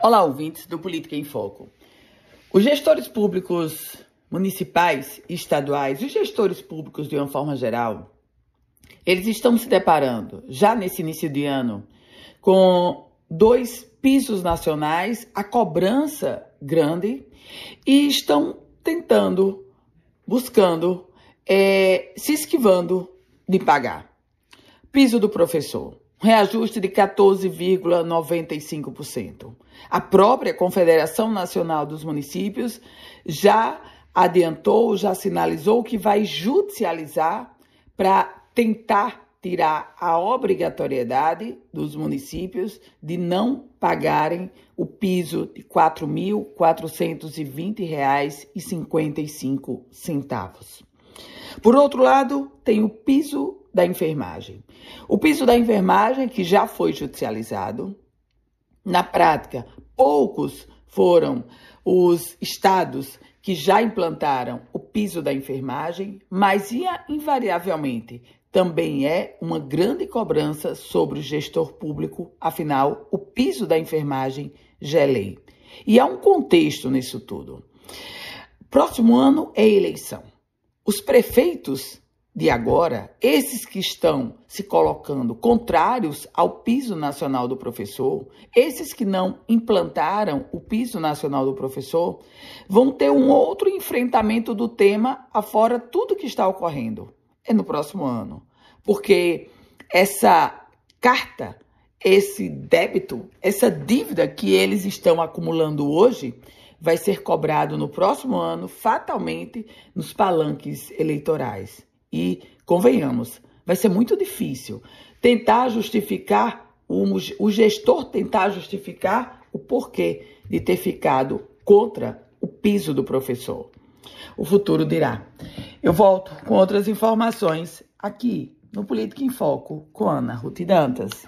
Olá, ouvintes do Política em Foco. Os gestores públicos municipais e estaduais, os gestores públicos de uma forma geral, eles estão se deparando, já nesse início de ano, com dois pisos nacionais, a cobrança grande, e estão tentando, buscando, é, se esquivando de pagar. Piso do professor reajuste de 14,95%. A própria Confederação Nacional dos Municípios já adiantou, já sinalizou que vai judicializar para tentar tirar a obrigatoriedade dos municípios de não pagarem o piso de R$ 4.420,55. Por outro lado, tem o piso da enfermagem. O piso da enfermagem, que já foi judicializado, na prática, poucos foram os estados que já implantaram o piso da enfermagem, mas invariavelmente também é uma grande cobrança sobre o gestor público, afinal, o piso da enfermagem já é lei. E há um contexto nisso tudo. Próximo ano é eleição. Os prefeitos de agora, esses que estão se colocando contrários ao piso nacional do professor, esses que não implantaram o piso nacional do professor, vão ter um outro enfrentamento do tema afora tudo que está ocorrendo. É no próximo ano. Porque essa carta, esse débito, essa dívida que eles estão acumulando hoje, vai ser cobrado no próximo ano, fatalmente, nos palanques eleitorais. E, convenhamos, vai ser muito difícil tentar justificar, o gestor tentar justificar o porquê de ter ficado contra o piso do professor. O futuro dirá. Eu volto com outras informações aqui no Política em Foco com Ana Ruth Dantas.